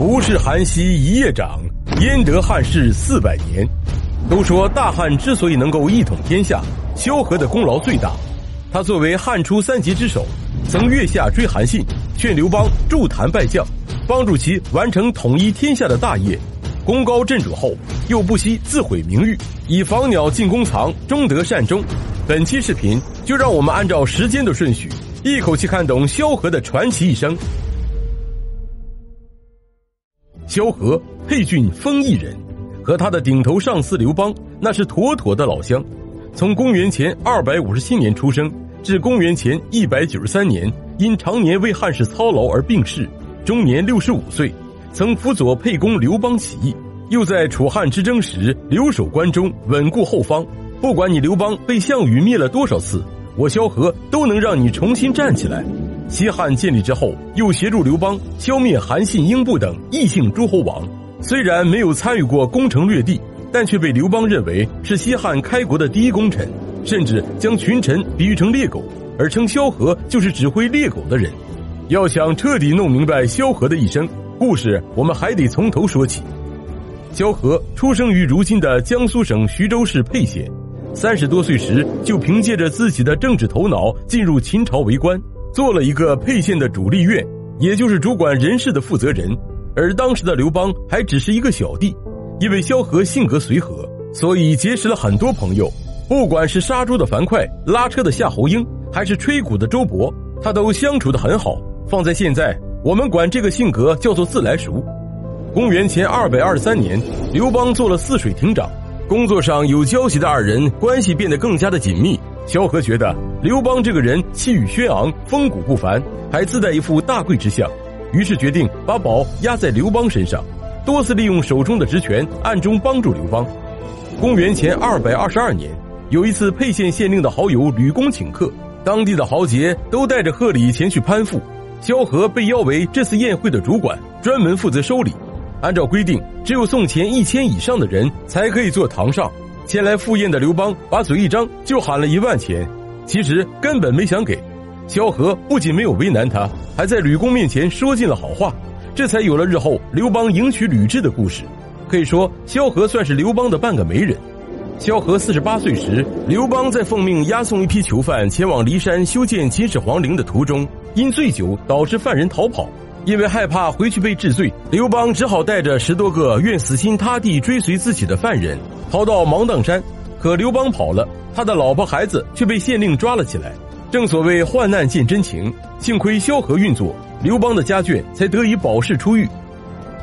不是韩熙一夜长，焉得汉室四百年？都说大汉之所以能够一统天下，萧何的功劳最大。他作为汉初三杰之首，曾月下追韩信，劝刘邦助坛拜将，帮助其完成统一天下的大业。功高震主后，又不惜自毁名誉，以防鸟进宫藏，终得善终。本期视频就让我们按照时间的顺序，一口气看懂萧何的传奇一生。萧何，沛郡丰邑人，和他的顶头上司刘邦那是妥妥的老乡。从公元前二百五十七年出生，至公元前一百九十三年，因常年为汉室操劳而病逝，终年六十五岁。曾辅佐沛公刘邦起义，又在楚汉之争时留守关中，稳固后方。不管你刘邦被项羽灭了多少次，我萧何都能让你重新站起来。西汉建立之后，又协助刘邦消灭韩信、英布等异姓诸侯王。虽然没有参与过攻城略地，但却被刘邦认为是西汉开国的第一功臣，甚至将群臣比喻成猎狗，而称萧何就是指挥猎狗的人。要想彻底弄明白萧何的一生故事，我们还得从头说起。萧何出生于如今的江苏省徐州市沛县，三十多岁时就凭借着自己的政治头脑进入秦朝为官。做了一个沛县的主力院，也就是主管人事的负责人。而当时的刘邦还只是一个小弟，因为萧何性格随和，所以结识了很多朋友。不管是杀猪的樊哙、拉车的夏侯婴，还是吹鼓的周勃，他都相处的很好。放在现在，我们管这个性格叫做自来熟。公元前二百二十三年，刘邦做了泗水亭长，工作上有交集的二人关系变得更加的紧密。萧何觉得刘邦这个人气宇轩昂、风骨不凡，还自带一副大贵之相，于是决定把宝压在刘邦身上，多次利用手中的职权暗中帮助刘邦。公元前二百二十二年，有一次沛县县令的好友吕公请客，当地的豪杰都带着贺礼前去攀附，萧何被邀为这次宴会的主管，专门负责收礼。按照规定，只有送钱一千以上的人才可以坐堂上。前来赴宴的刘邦把嘴一张就喊了一万钱，其实根本没想给。萧何不仅没有为难他，还在吕公面前说尽了好话，这才有了日后刘邦迎娶吕雉的故事。可以说，萧何算是刘邦的半个媒人。萧何四十八岁时，刘邦在奉命押送一批囚犯前往骊山修建秦始皇陵的途中，因醉酒导致犯人逃跑。因为害怕回去被治罪，刘邦只好带着十多个愿死心塌地追随自己的犯人，逃到芒砀山。可刘邦跑了，他的老婆孩子却被县令抓了起来。正所谓患难见真情，幸亏萧何运作，刘邦的家眷才得以保释出狱。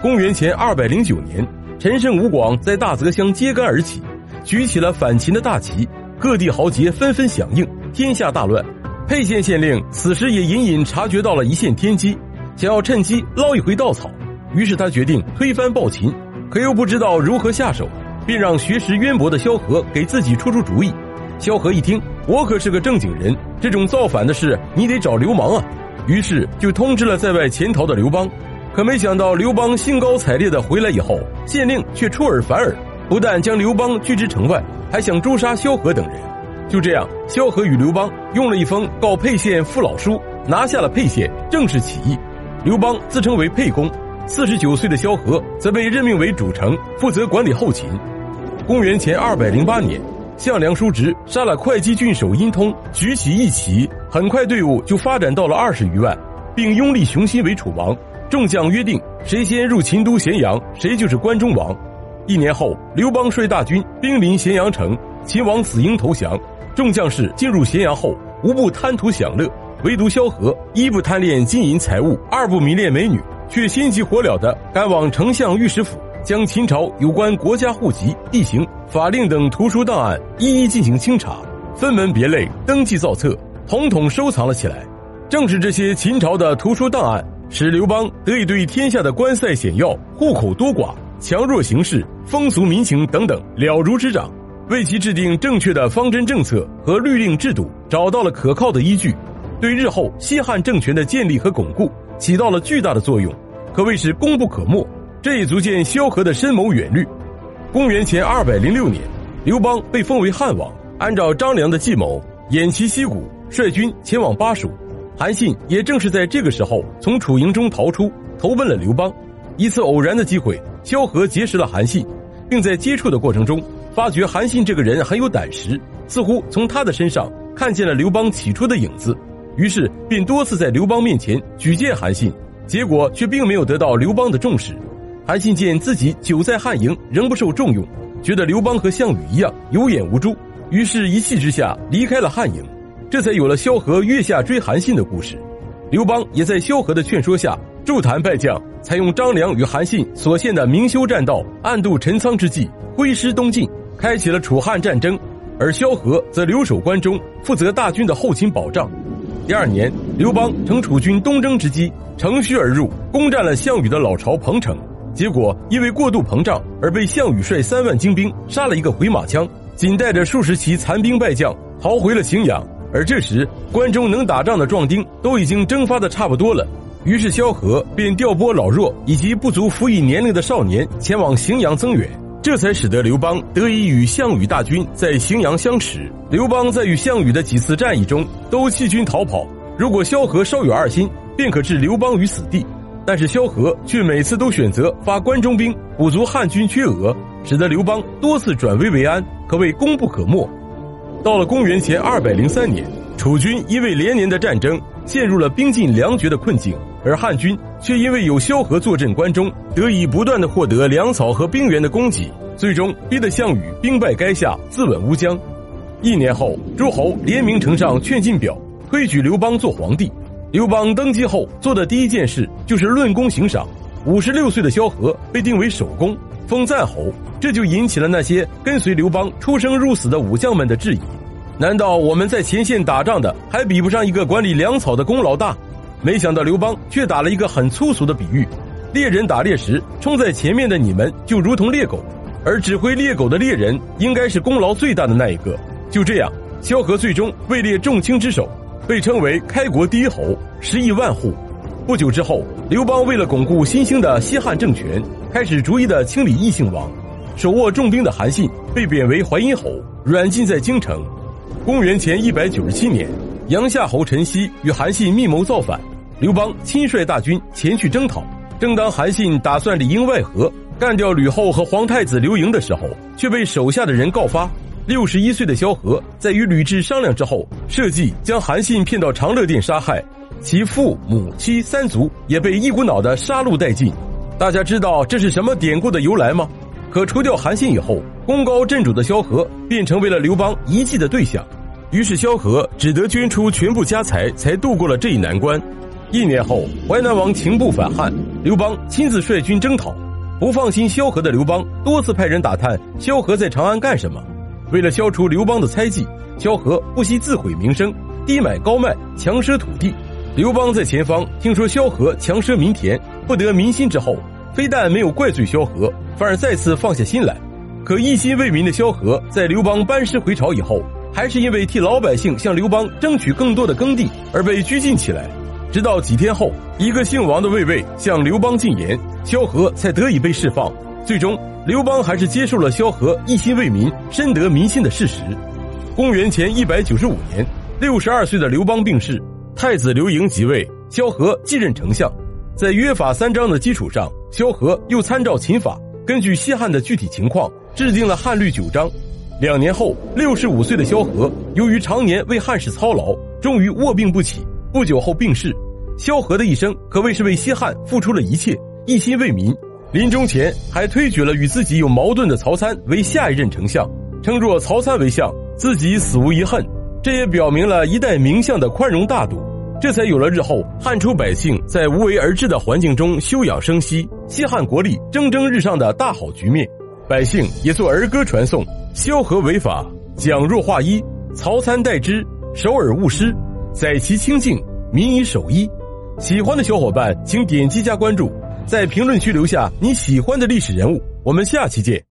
公元前二百零九年，陈胜吴广在大泽乡揭竿而起，举起了反秦的大旗，各地豪杰纷纷响应，天下大乱。沛县县令此时也隐隐察觉到了一线天机。想要趁机捞一回稻草，于是他决定推翻暴秦，可又不知道如何下手，便让学识渊博的萧何给自己出出主意。萧何一听，我可是个正经人，这种造反的事你得找流氓啊！于是就通知了在外潜逃的刘邦。可没想到刘邦兴高采烈的回来以后，县令却出尔反尔，不但将刘邦拒之城外，还想诛杀萧何等人。就这样，萧何与刘邦用了一封告沛县父老书，拿下了沛县，正式起义。刘邦自称为沛公，四十九岁的萧何则被任命为主城，负责管理后勤。公元前二百零八年，项梁叔侄杀了会稽郡守殷通，举起义旗，很快队伍就发展到了二十余万，并拥立熊心为楚王。众将约定，谁先入秦都咸阳，谁就是关中王。一年后，刘邦率大军兵临咸阳城，秦王子婴投降。众将士进入咸阳后，无不贪图享乐。唯独萧何，一不贪恋金银财物，二不迷恋美女，却心急火燎地赶往丞相御史府，将秦朝有关国家户籍、地形、法令等图书档案一一进行清查，分门别类登记造册，统统收藏了起来。正是这些秦朝的图书档案，使刘邦得以对天下的关塞险要、户口多寡、强弱形势、风俗民情等等了如指掌，为其制定正确的方针政策和律令制度找到了可靠的依据。对日后西汉政权的建立和巩固起到了巨大的作用，可谓是功不可没。这也足见萧何的深谋远虑。公元前二百零六年，刘邦被封为汉王，按照张良的计谋，偃旗息鼓，率军前往巴蜀。韩信也正是在这个时候从楚营中逃出，投奔了刘邦。一次偶然的机会，萧何结识了韩信，并在接触的过程中发觉韩信这个人很有胆识，似乎从他的身上看见了刘邦起初的影子，于是便多次在刘邦面前举荐韩信，结果却并没有得到刘邦的重视。韩信见自己久在汉营仍不受重用，觉得刘邦和项羽一样有眼无珠，于是一气之下离开了汉营，这才有了萧何月下追韩信的故事。刘邦也在萧何的劝说下筑坛拜将，采用张良与韩信所献的明修栈道、暗度陈仓之计，挥师东进，开启了楚汉战争。而萧何则留守关中，负责大军的后勤保障。第二年，刘邦乘楚军东征之机，乘虚而入，攻占了项羽的老巢彭城。结果因为过度膨胀，而被项羽率三万精兵杀了一个回马枪，仅带着数十骑残兵败将逃回了荥阳。而这时，关中能打仗的壮丁都已经蒸发的差不多了，于是萧何便调拨老弱以及不足服役年龄的少年前往荥阳增援，这才使得刘邦得以与项羽大军在荥阳相持。刘邦在与项羽的几次战役中都弃军逃跑，如果萧何稍有二心，便可置刘邦于死地，但是萧何却每次都选择发关中兵补足汉军缺额，使得刘邦多次转危为安，可谓功不可没。到了公元前二百零三年，楚军因为连年的战争陷入了兵尽粮绝的困境，而汉军却因为有萧何坐镇关中，得以不断的获得粮草和兵员的供给，最终逼得项羽兵败垓下，自刎乌江。一年后，诸侯联名呈上劝进表，推举刘邦做皇帝。刘邦登基后做的第一件事就是论功行赏，五十六岁的萧何被定为首功，封赞侯。这就引起了那些跟随刘邦出生入死的武将们的质疑：难道我们在前线打仗的还比不上一个管理粮草的功劳大？没想到刘邦却打了一个很粗俗的比喻：猎人打猎时，冲在前面的你们就如同猎狗，而指挥猎狗的猎人应该是功劳最大的那一个。就这样，萧何最终位列众卿之首，被称为开国第一侯，十亿万户。不久之后，刘邦为了巩固新兴的西汉政权，开始逐一的清理异姓王。手握重兵的韩信被贬为淮阴侯，软禁在京城。公元前一百九十七年，阳夏侯陈豨与韩信密谋造反，刘邦亲率大军前去征讨。正当韩信打算里应外合，干掉吕后和皇太子刘盈的时候，却被手下的人告发。六十一岁的萧何在与吕雉商量之后，设计将韩信骗到长乐殿杀害，其父母妻三族也被一股脑的杀戮殆尽。大家知道这是什么典故的由来吗？可除掉韩信以后，功高震主的萧何便成为了刘邦遗迹的对象。于是萧何只得捐出全部家财，才度过了这一难关。一年后，淮南王秦布反汉，刘邦亲自率军征讨。不放心萧何的刘邦多次派人打探萧何在长安干什么。为了消除刘邦的猜忌，萧何不惜自毁名声，低买高卖，强奢土地。刘邦在前方听说萧何强奢民田，不得民心之后。非但没有怪罪萧何，反而再次放下心来。可一心为民的萧何，在刘邦班师回朝以后，还是因为替老百姓向刘邦争取更多的耕地而被拘禁起来。直到几天后，一个姓王的卫尉向刘邦进言，萧何才得以被释放。最终，刘邦还是接受了萧何一心为民、深得民心的事实。公元前一百九十五年，六十二岁的刘邦病逝，太子刘盈即位，萧何继任丞相。在约法三章的基础上，萧何又参照秦法，根据西汉的具体情况制定了汉律九章。两年后，六十五岁的萧何由于常年为汉室操劳，终于卧病不起。不久后病逝。萧何的一生可谓是为西汉付出了一切，一心为民。临终前还推举了与自己有矛盾的曹参为下一任丞相，称若曹参为相，自己死无遗恨。这也表明了一代名相的宽容大度。这才有了日后汉初百姓在无为而治的环境中休养生息，西汉国力蒸蒸日上的大好局面。百姓也做儿歌传颂：萧何违法，蒋若化一；曹参代之，首尔勿失。载其清净，民以守一。喜欢的小伙伴请点击加关注，在评论区留下你喜欢的历史人物。我们下期见。